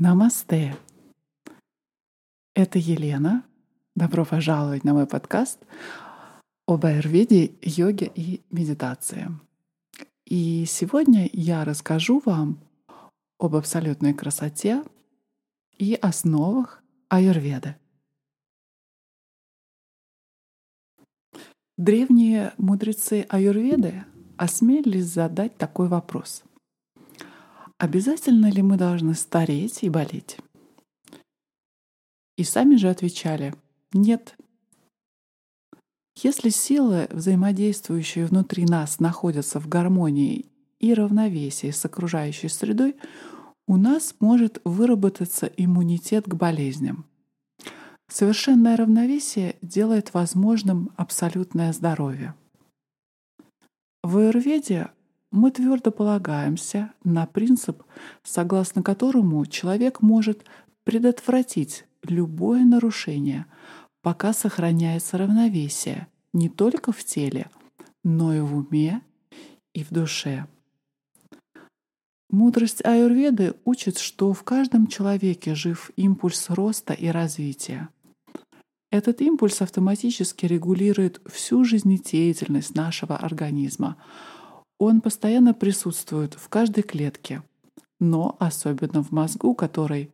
Намасте. Это Елена. Добро пожаловать на мой подкаст об аюрведе, йоге и медитации. И сегодня я расскажу вам об абсолютной красоте и основах аюрведы. Древние мудрецы аюрведы осмелились задать такой вопрос. Обязательно ли мы должны стареть и болеть? И сами же отвечали «нет». Если силы, взаимодействующие внутри нас, находятся в гармонии и равновесии с окружающей средой, у нас может выработаться иммунитет к болезням. Совершенное равновесие делает возможным абсолютное здоровье. В аюрведе мы твердо полагаемся на принцип, согласно которому человек может предотвратить любое нарушение, пока сохраняется равновесие не только в теле, но и в уме и в душе. Мудрость аюрведы учит, что в каждом человеке жив импульс роста и развития. Этот импульс автоматически регулирует всю жизнедеятельность нашего организма. Он постоянно присутствует в каждой клетке, но особенно в мозгу, который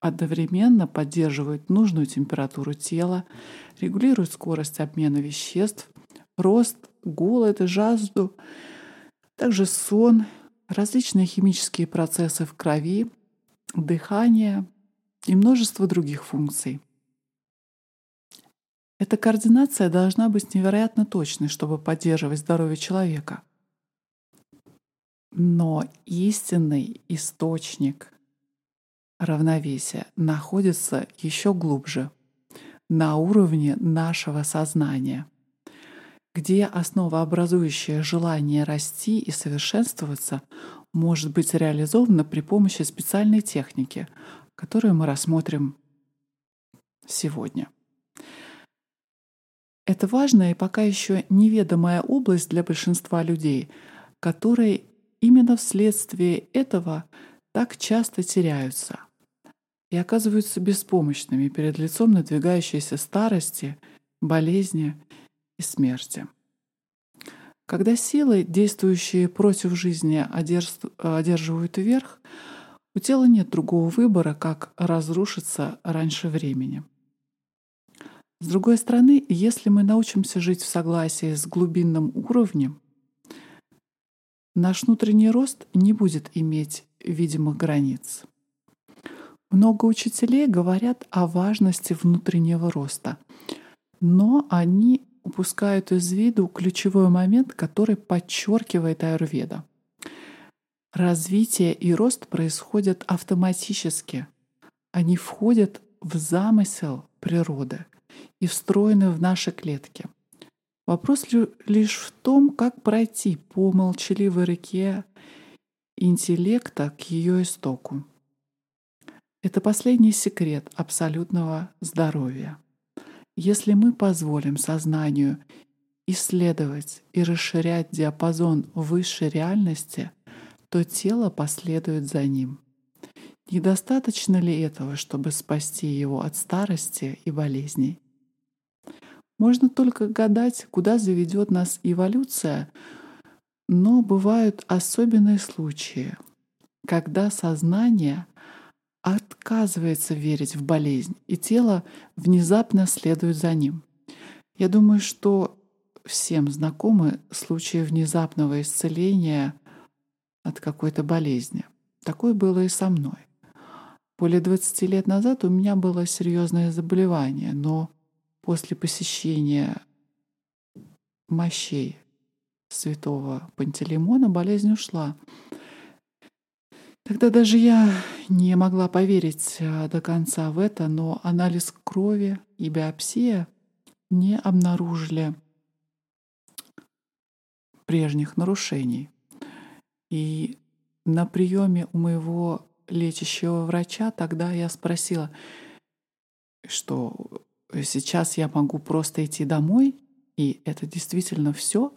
одновременно поддерживает нужную температуру тела, регулирует скорость обмена веществ, рост, голод и жажду, также сон, различные химические процессы в крови, дыхание и множество других функций. Эта координация должна быть невероятно точной, чтобы поддерживать здоровье человека. Но истинный источник равновесия находится еще глубже, на уровне нашего сознания, где основообразующее желание расти и совершенствоваться может быть реализовано при помощи специальной техники, которую мы рассмотрим сегодня. Это важная и пока еще неведомая область для большинства людей, которые именно вследствие этого так часто теряются и оказываются беспомощными перед лицом надвигающейся старости, болезни и смерти. Когда силы, действующие против жизни, одерживают верх, у тела нет другого выбора, как разрушиться раньше времени. С другой стороны, если мы научимся жить в согласии с глубинным уровнем, наш внутренний рост не будет иметь видимых границ. Много учителей говорят о важности внутреннего роста, но они упускают из виду ключевой момент, который подчеркивает аюрведа. Развитие и рост происходят автоматически. Они входят в замысел природы — и встроены в наши клетки. Вопрос лишь в том, как пройти по молчаливой реке интеллекта к ее истоку. Это последний секрет абсолютного здоровья. Если мы позволим сознанию исследовать и расширять диапазон высшей реальности, то тело последует за ним. Недостаточно ли этого, чтобы спасти его от старости и болезней? Можно только гадать, куда заведет нас эволюция, но бывают особенные случаи, когда сознание отказывается верить в болезнь, и тело внезапно следует за ним. Я думаю, что всем знакомы случаи внезапного исцеления от какой-то болезни. Такое было и со мной. Более 20 лет назад у меня было серьезное заболевание, но после посещения мощей святого Пантелеймона болезнь ушла. Тогда даже я не могла поверить э, до конца в это, но анализ крови и биопсия не обнаружили прежних нарушений. И на приеме у моего лечащего врача тогда я спросила, что сейчас я могу просто идти домой, и это действительно все?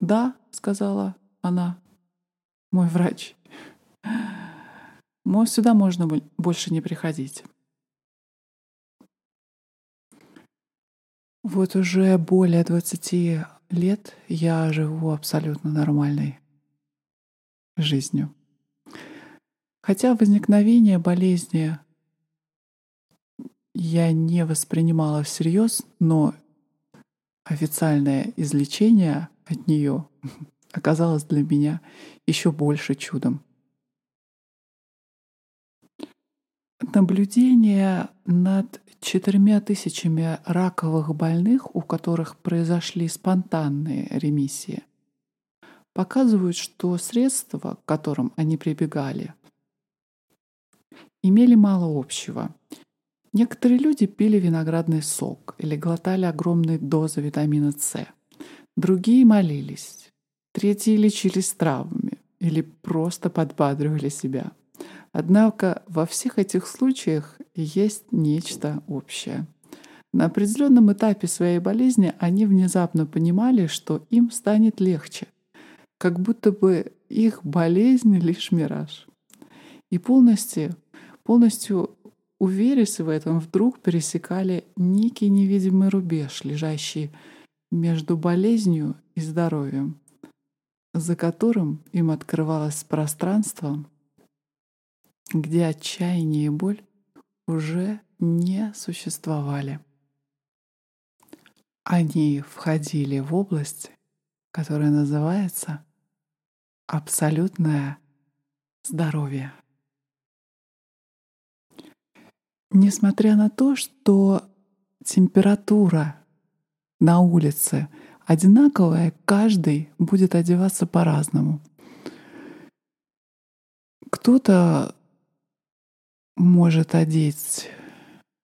Да, сказала она, мой врач. может, сюда можно больше не приходить. Вот уже более 20 лет я живу абсолютно нормальной жизнью. Хотя возникновение болезни я не воспринимала всерьез, но официальное излечение от нее оказалось для меня еще больше чудом. Наблюдение над четырьмя тысячами раковых больных, у которых произошли спонтанные ремиссии, показывают, что средства, к которым они прибегали, имели мало общего. Некоторые люди пили виноградный сок или глотали огромные дозы витамина С. Другие молились. Третьи лечились травмами или просто подбадривали себя. Однако во всех этих случаях есть нечто общее. На определенном этапе своей болезни они внезапно понимали, что им станет легче, как будто бы их болезнь лишь мираж. И полностью, полностью уверясь в этом, вдруг пересекали некий невидимый рубеж, лежащий между болезнью и здоровьем, за которым им открывалось пространство, где отчаяние и боль уже не существовали. Они входили в область, которая называется абсолютное здоровье. Несмотря на то, что температура на улице одинаковая, каждый будет одеваться по-разному. Кто-то может одеть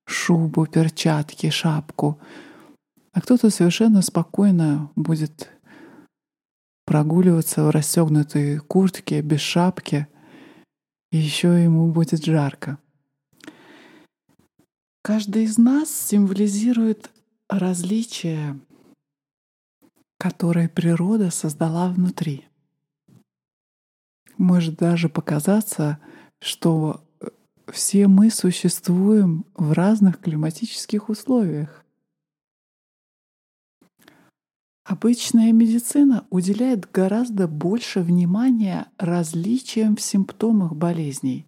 шубу, перчатки, шапку, а кто-то совершенно спокойно будет прогуливаться в расстегнутой куртке, без шапки, и еще ему будет жарко. Каждый из нас символизирует различия, которые природа создала внутри. Может даже показаться, что все мы существуем в разных климатических условиях. Обычная медицина уделяет гораздо больше внимания различиям в симптомах болезней,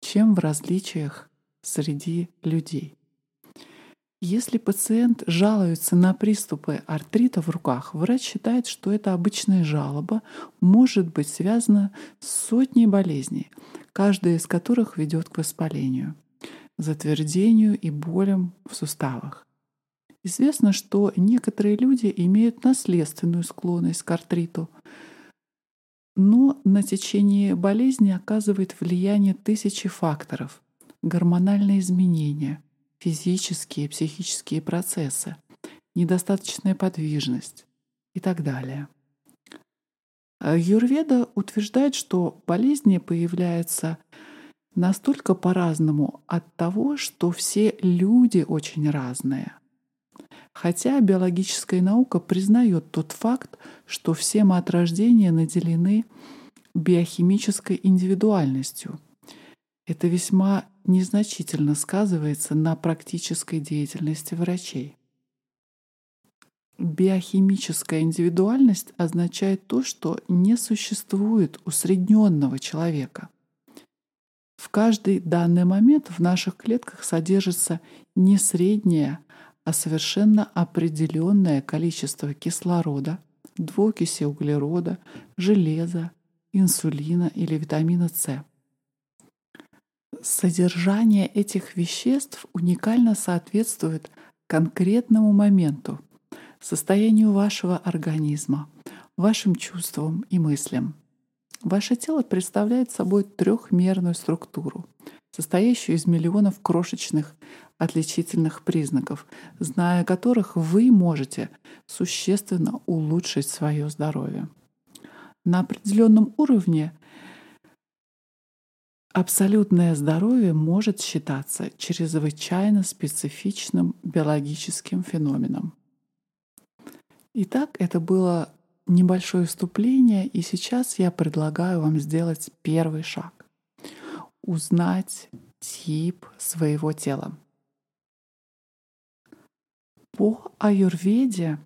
чем в различиях среди людей. Если пациент жалуется на приступы артрита в руках, врач считает, что эта обычная жалоба может быть связана с сотней болезней, каждая из которых ведет к воспалению, затвердению и болям в суставах. Известно, что некоторые люди имеют наследственную склонность к артриту, но на течение болезни оказывает влияние тысячи факторов — гормональные изменения — физические и психические процессы, недостаточная подвижность и так далее. А Юрведа утверждает, что болезни появляются настолько по-разному от того, что все люди очень разные. Хотя биологическая наука признает тот факт, что все мы от рождения наделены биохимической индивидуальностью. Это весьма незначительно сказывается на практической деятельности врачей. Биохимическая индивидуальность означает то, что не существует усредненного человека. В каждый данный момент в наших клетках содержится не среднее, а совершенно определенное количество кислорода, двуокиси углерода, железа, инсулина или витамина С. Содержание этих веществ уникально соответствует конкретному моменту, состоянию вашего организма, вашим чувствам и мыслям. Ваше тело представляет собой трехмерную структуру, состоящую из миллионов крошечных отличительных признаков, зная которых вы можете существенно улучшить свое здоровье. На определенном уровне Абсолютное здоровье может считаться чрезвычайно специфичным биологическим феноменом. Итак, это было небольшое вступление, и сейчас я предлагаю вам сделать первый шаг. узнать тип своего тела. По аюрведе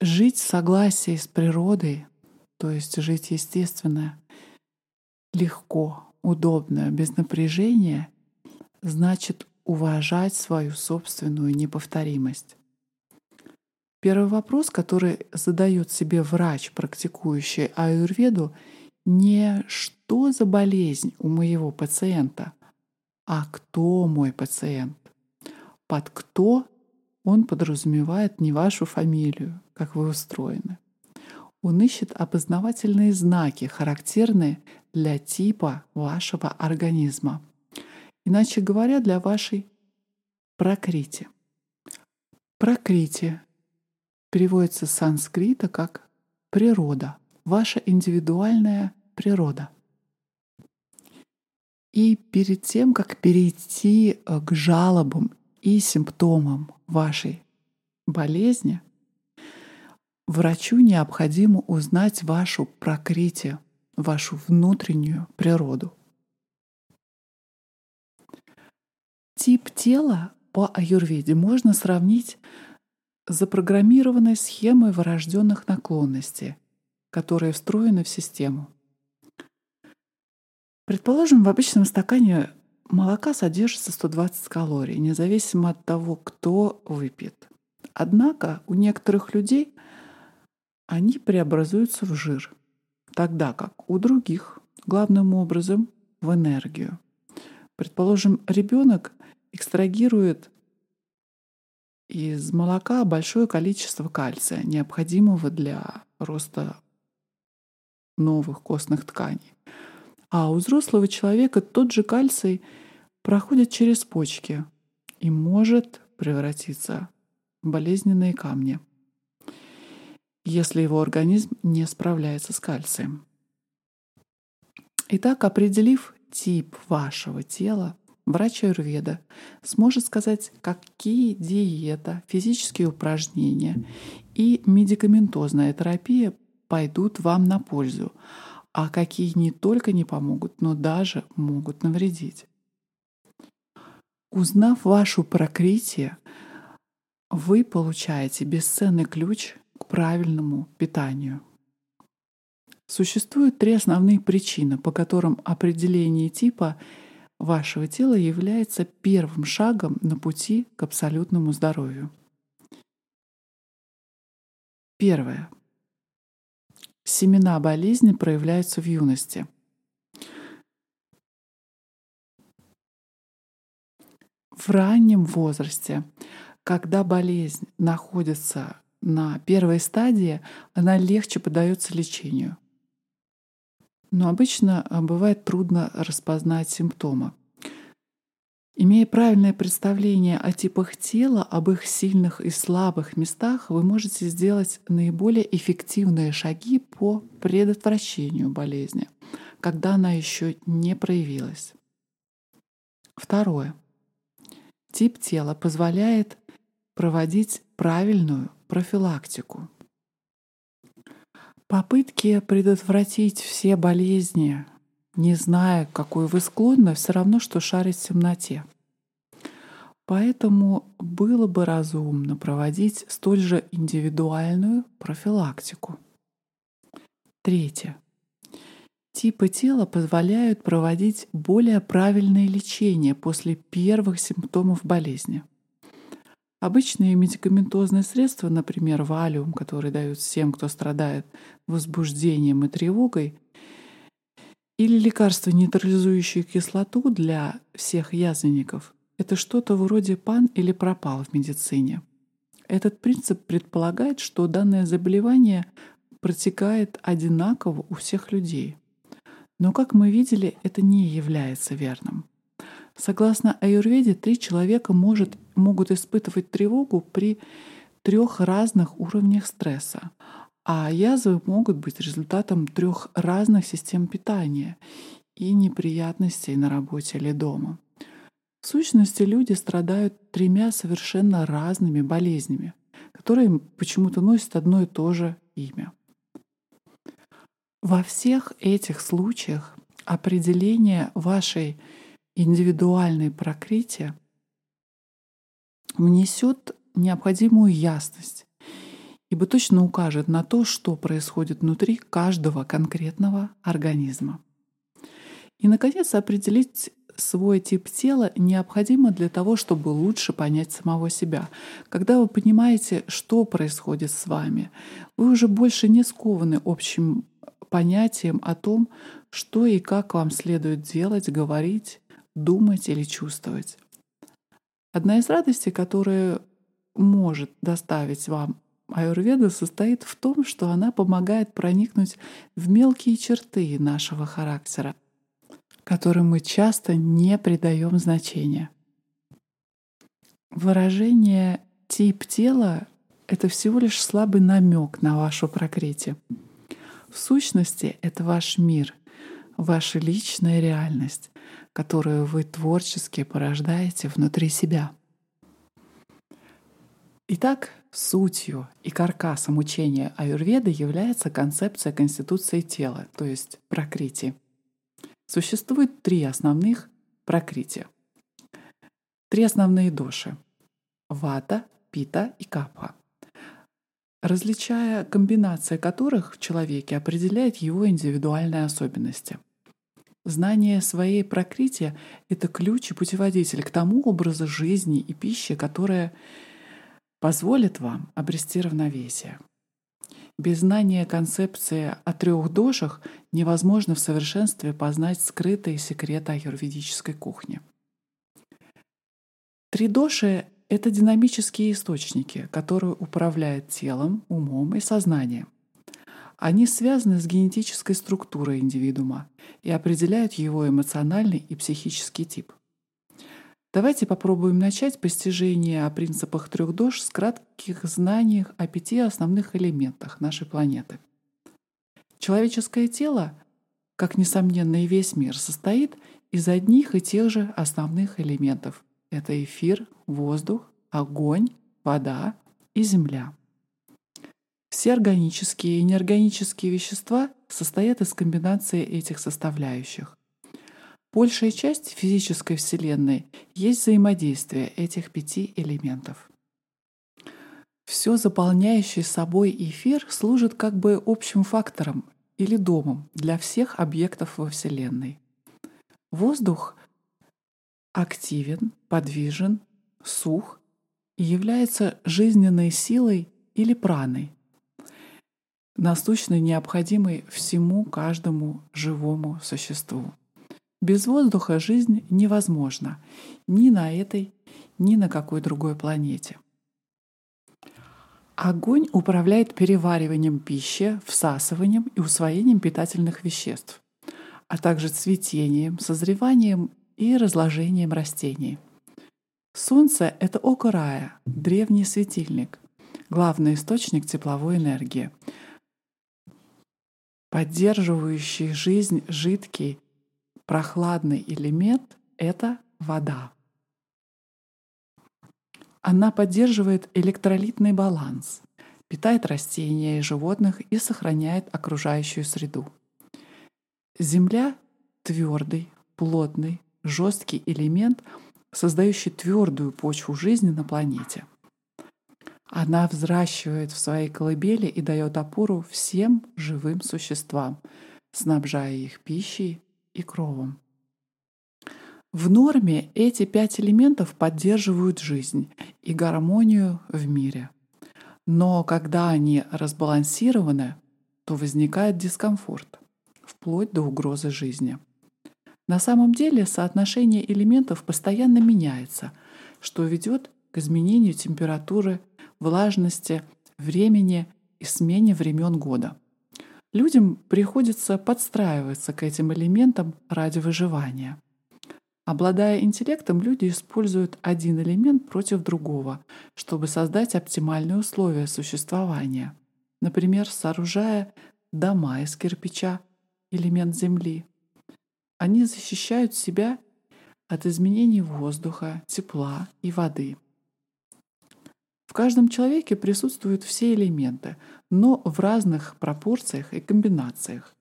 жить в согласии с природой, то есть жить естественно, легко, удобно, без напряжения, значит уважать свою собственную неповторимость. Первый вопрос, который задает себе врач, практикующий аюрведу, не что за болезнь у моего пациента, а кто мой пациент. Под кто он подразумевает не вашу фамилию, как вы устроены. Он ищет опознавательные знаки, характерные для типа вашего организма. Иначе говоря, для вашей прокрити. Прокрити переводится с санскрита как природа, ваша индивидуальная природа. И перед тем, как перейти э, к жалобам и симптомам вашей болезни, врачу необходимо узнать вашу прокрити, вашу внутреннюю природу. Тип тела по аюрведе можно сравнить с запрограммированной схемой вырожденных наклонностей, которые встроены в систему. Предположим, в обычном стакане молока содержится 120 калорий, независимо от того, кто выпьет. Однако у некоторых людей они преобразуются в жир, тогда как у других главным образом в энергию. Предположим, ребенок экстрагирует из молока большое количество кальция, необходимого для роста новых костных тканей. А у взрослого человека тот же кальций проходит через почки и может превратиться в болезненные камни, если его организм не справляется с кальцием. Итак, определив тип вашего тела, врач аюрведа сможет сказать, какие диета, физические упражнения и медикаментозная терапия пойдут вам на пользу, а какие не только не помогут, но даже могут навредить. Узнав вашу прокрытие, вы получаете бесценный ключ правильному питанию. Существуют три основные причины, по которым определение типа вашего тела является первым шагом на пути к абсолютному здоровью. Первое. Семена болезни проявляются в юности. В раннем возрасте, когда болезнь находится на первой стадии, она легче поддается лечению. Но обычно а, бывает трудно распознать симптомы. Имея правильное представление о типах тела, об их сильных и слабых местах, вы можете сделать наиболее эффективные шаги по предотвращению болезни, когда она еще не проявилась. Второе. Тип тела позволяет проводить правильную профилактику. Попытки предотвратить все болезни не зная, какой вы склонны, все равно, что шарить в темноте. Поэтому было бы разумно проводить столь же индивидуальную профилактику. Третье. Типы тела позволяют проводить более правильное лечение после первых симптомов болезни. Обычные медикаментозные средства, например, валиум, который дают всем, кто страдает возбуждением и тревогой, или лекарство, нейтрализующее кислоту для всех язвенников, это что-то вроде пан или пропал в медицине. Этот принцип предполагает, что данное заболевание протекает одинаково у всех людей. Но, как мы видели, это не является верным. Согласно аюрведе, три человека может, могут испытывать тревогу при трех разных уровнях стресса. А язвы могут быть результатом трех разных систем питания и неприятностей на работе или дома. В сущности, люди страдают тремя совершенно разными болезнями, которые почему-то носят одно и то же имя. Во всех этих случаях определение вашей индивидуальной прокрытия внесет необходимую ясность, ибо точно укажет на то, что происходит внутри каждого конкретного организма. И, наконец, определить свой тип тела необходимо для того, чтобы лучше понять самого себя. Когда вы понимаете, что происходит с вами, вы уже больше не скованы общим понятием о том, что и как вам следует делать, говорить, думать или чувствовать. Одна из радостей, которая может доставить вам аюрведа, состоит в том, что она помогает проникнуть в мелкие черты нашего характера, которым мы часто не придаем значения. Выражение «тип тела» — это всего лишь слабый намек на вашу прокрытие. В сущности, это ваш мир, ваша личная реальность, которую вы творчески порождаете внутри себя. Итак, сутью и каркасом учения аюрведы является концепция конституции тела, то есть прокрити. Существует три основных прокрития. Три основные доши — вата, пита и капха различая комбинации которых в человеке определяет его индивидуальные особенности. Знание своей прокрытия — это ключ и путеводитель к тому образу жизни и пищи, которая позволит вам обрести равновесие. Без знания концепции о трех дошах невозможно в совершенстве познать скрытые секреты аюрведической кухни. Три доши это динамические источники, которые управляют телом, умом и сознанием. Они связаны с генетической структурой индивидуума и определяют его эмоциональный и психический тип. Давайте попробуем начать постижение о принципах трех дож с кратких знаний о пяти основных элементах нашей планеты. Человеческое тело, как несомненно и весь мир, состоит из одних и тех же основных элементов это эфир, воздух, огонь, вода и земля. Все органические и неорганические вещества состоят из комбинации этих составляющих. Большая часть физической Вселенной есть взаимодействие этих пяти элементов. Все заполняющий собой эфир служит как бы общим фактором или домом для всех объектов во Вселенной. Воздух активен, подвижен, сух и является жизненной силой или праной, насущно необходимой всему каждому живому существу. Без воздуха жизнь невозможна ни на этой, ни на какой другой планете. Огонь управляет перевариванием пищи, всасыванием и усвоением питательных веществ, а также цветением, созреванием и разложением растений. Солнце — это око рая, древний светильник, главный источник тепловой энергии, поддерживающий жизнь жидкий, прохладный элемент — это вода. Она поддерживает электролитный баланс, питает растения и животных и сохраняет окружающую среду. Земля — твердый, плотный, жесткий элемент, создающий твердую почву жизни на планете. Она взращивает в своей колыбели и дает опору всем живым существам, снабжая их пищей и кровом. В норме эти пять элементов поддерживают жизнь и гармонию в мире. Но когда они разбалансированы, то возникает дискомфорт, вплоть до угрозы жизни. На самом деле соотношение элементов постоянно меняется, что ведет к изменению температуры, влажности, времени и смене времен года. Людям приходится подстраиваться к этим элементам ради выживания. Обладая интеллектом, люди используют один элемент против другого, чтобы создать оптимальные условия существования. Например, сооружая дома из кирпича, элемент земли, они защищают себя от изменений воздуха, тепла и воды. В каждом человеке присутствуют все элементы, но в разных пропорциях и комбинациях.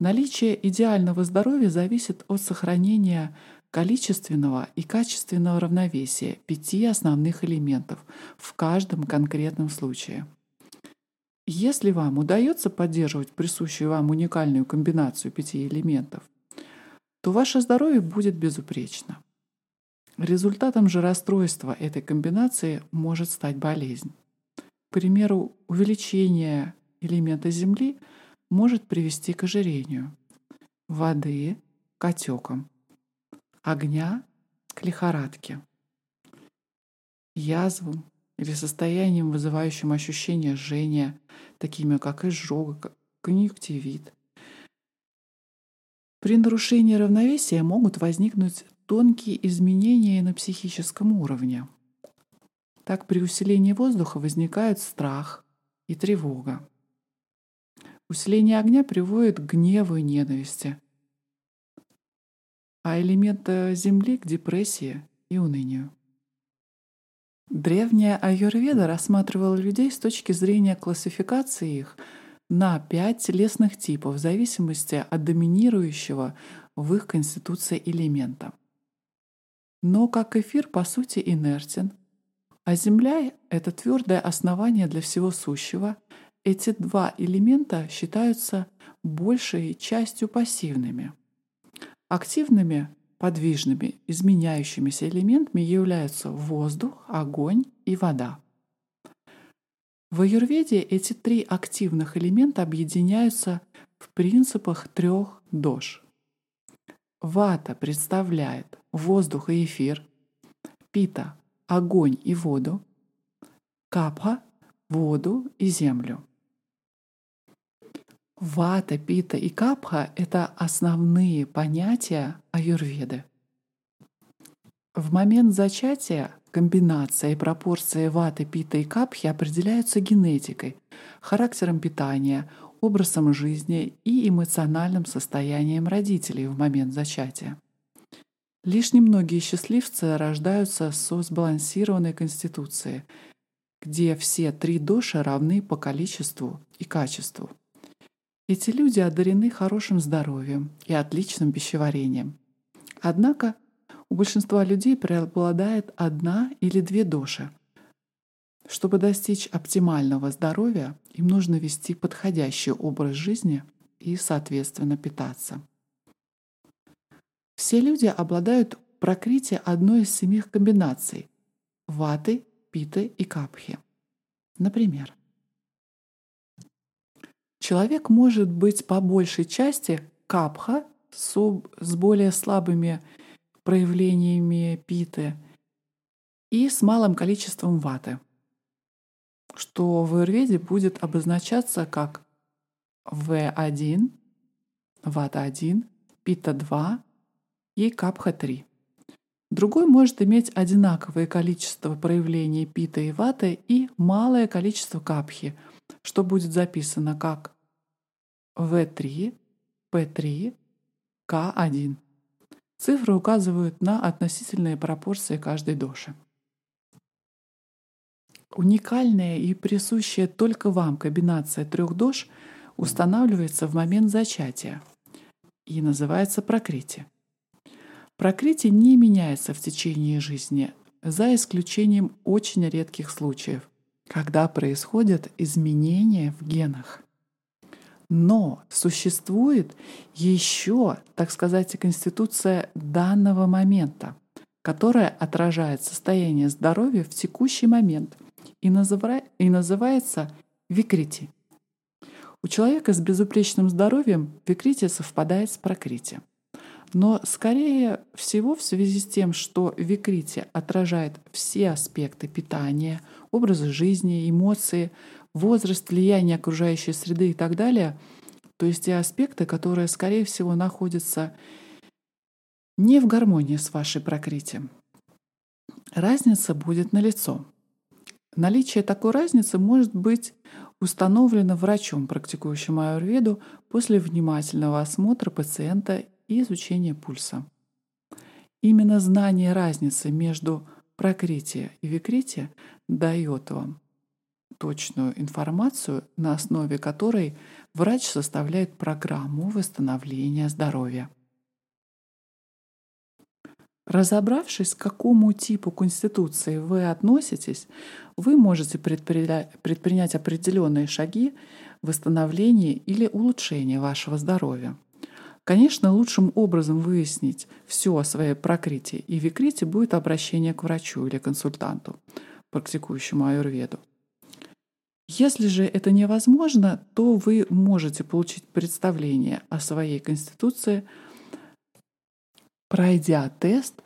Наличие идеального здоровья зависит от сохранения количественного и качественного равновесия пяти основных элементов в каждом конкретном случае. Если вам удается поддерживать присущую вам уникальную комбинацию пяти элементов, то ваше здоровье будет безупречно. Результатом же расстройства этой комбинации может стать болезнь. К примеру, увеличение элемента Земли может привести к ожирению, воды – к отекам, огня – к лихорадке, язвам или состоянием, вызывающим ощущение жжения, такими как изжога, конъюнктивит. При нарушении равновесия могут возникнуть тонкие изменения на психическом уровне. Так при усилении воздуха возникают страх и тревога. Усиление огня приводит к гневу и ненависти, а элемента Земли — к депрессии и унынию. Древняя аюрведа рассматривала людей с точки зрения классификации их на пять телесных типов в зависимости от доминирующего в их конституции элемента. Но как эфир по сути инертен, а Земля — это твердое основание для всего сущего — эти два элемента считаются большей частью пассивными. Активными, подвижными, изменяющимися элементами являются воздух, огонь и вода. В аюрведе эти три активных элемента объединяются в принципах трех дож. Вата представляет воздух и эфир, пита — огонь и воду, капха — воду и землю. Вата, пита и капха — это основные понятия аюрведы. В момент зачатия комбинация и пропорции ваты, пита и капхи определяются генетикой, характером питания, образом жизни и эмоциональным состоянием родителей в момент зачатия. Лишь немногие счастливцы рождаются со сбалансированной конституцией, где все три доши равны по количеству и качеству. Эти люди одарены хорошим здоровьем и отличным пищеварением. Однако у большинства людей преобладает одна или две доши. Чтобы достичь оптимального здоровья, им нужно вести подходящий образ жизни и, соответственно, питаться. Все люди обладают прокрытием одной из семи комбинаций – ваты, питы и капхи. Например, Человек может быть по большей части капха с более слабыми проявлениями питы и с малым количеством ваты, что в аюрведе будет обозначаться как В1, вата-1, пита-2 и капха-3. Другой может иметь одинаковое количество проявлений пита и ваты и малое количество капхи, что будет записано как В3, P3, К1. Цифры указывают на относительные пропорции каждой доши. Уникальная и присущая только вам комбинация трех дош устанавливается в момент зачатия и называется прокрити. Прокрити не меняется в течение жизни, за исключением очень редких случаев, когда происходят изменения в генах. Но существует еще, так сказать, конституция данного момента, которая отражает состояние здоровья в текущий момент и, называ... и называется викрити. У человека с безупречным здоровьем викрити совпадает с прокрити. Но скорее всего в связи с тем, что викрити отражает все аспекты питания, образа жизни, эмоции, возраст, влияние окружающей среды и так далее. То есть те аспекты, которые, скорее всего, находятся не в гармонии с вашей прокритием. Разница будет налицо. Наличие такой разницы может быть установлено врачом, практикующим аюрведу, после внимательного осмотра пациента и изучения пульса. Именно знание разницы между прокритие и викритие дает вам точную информацию, на основе которой врач составляет программу восстановления здоровья. Разобравшись, к какому типу конституции вы относитесь, вы можете предпринять определенные шаги в восстановлении или улучшении вашего здоровья. Конечно, лучшим образом выяснить все о своей прокрите и викрите будет обращение к врачу или консультанту, практикующему аюрведу. Если же это невозможно, то вы можете получить представление о своей конституции – пройдя тест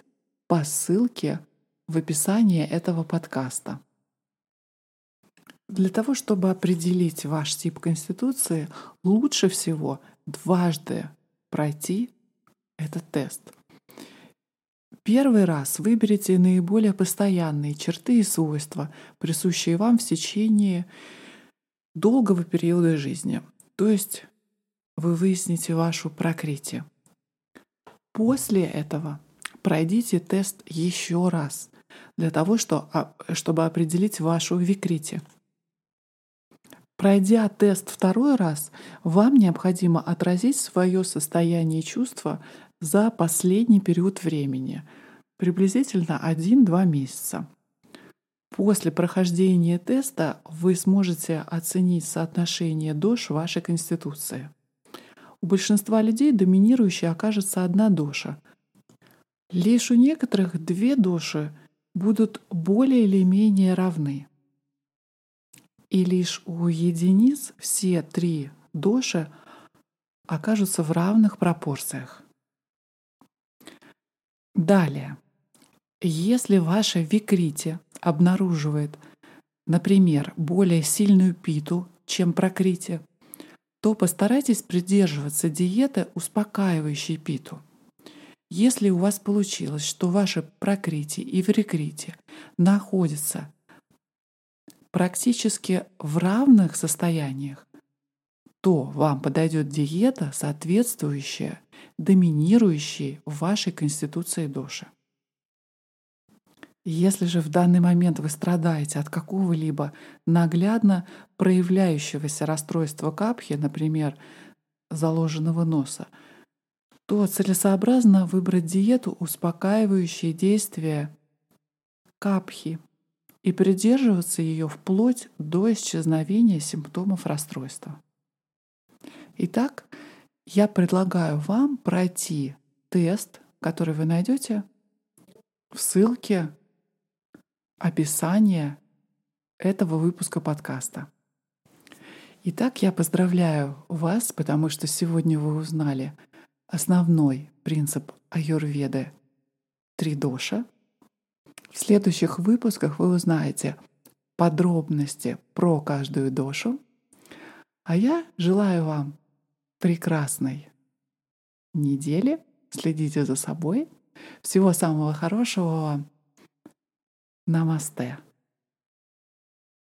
по ссылке в описании этого подкаста. Для того, чтобы определить ваш тип конституции, лучше всего дважды пройти этот тест. Первый раз выберите наиболее постоянные черты и свойства, присущие вам в течение долгого периода жизни. То есть вы выясните вашу прокрити. После этого пройдите тест еще раз для того, а, чтобы определить вашу викрити. Пройдя тест второй раз, вам необходимо отразить свое состояние чувства за последний период времени, приблизительно 1-2 месяца. После прохождения теста вы сможете оценить соотношение душ вашей конституции. У большинства людей доминирующей окажется одна доша. Лишь у некоторых две доши будут более или менее равны. И лишь у единиц все три доши окажутся в равных пропорциях. Далее, если ваша викрити обнаруживает, например, более сильную питу, чем прокрити, то постарайтесь придерживаться диеты, успокаивающей питу. Если у вас получилось, что ваши прокрити и врикрити находятся практически в равных состояниях, то вам подойдет диета, соответствующая доминирующей в вашей конституции доши. Если же в данный момент вы страдаете от какого-либо наглядно проявляющегося расстройства капхи, например, заложенного носа, то целесообразно выбрать диету, успокаивающие действия капхи, и придерживаться ее вплоть до исчезновения симптомов расстройства. Итак, я предлагаю вам пройти тест, который вы найдете в ссылке описание этого выпуска подкаста. Итак, я поздравляю вас, потому что сегодня вы узнали основной принцип аюрведы три доша. В следующих выпусках вы узнаете подробности про каждую дошу. А я желаю вам прекрасной недели. Следите за собой. Всего самого хорошего вам. Намасте.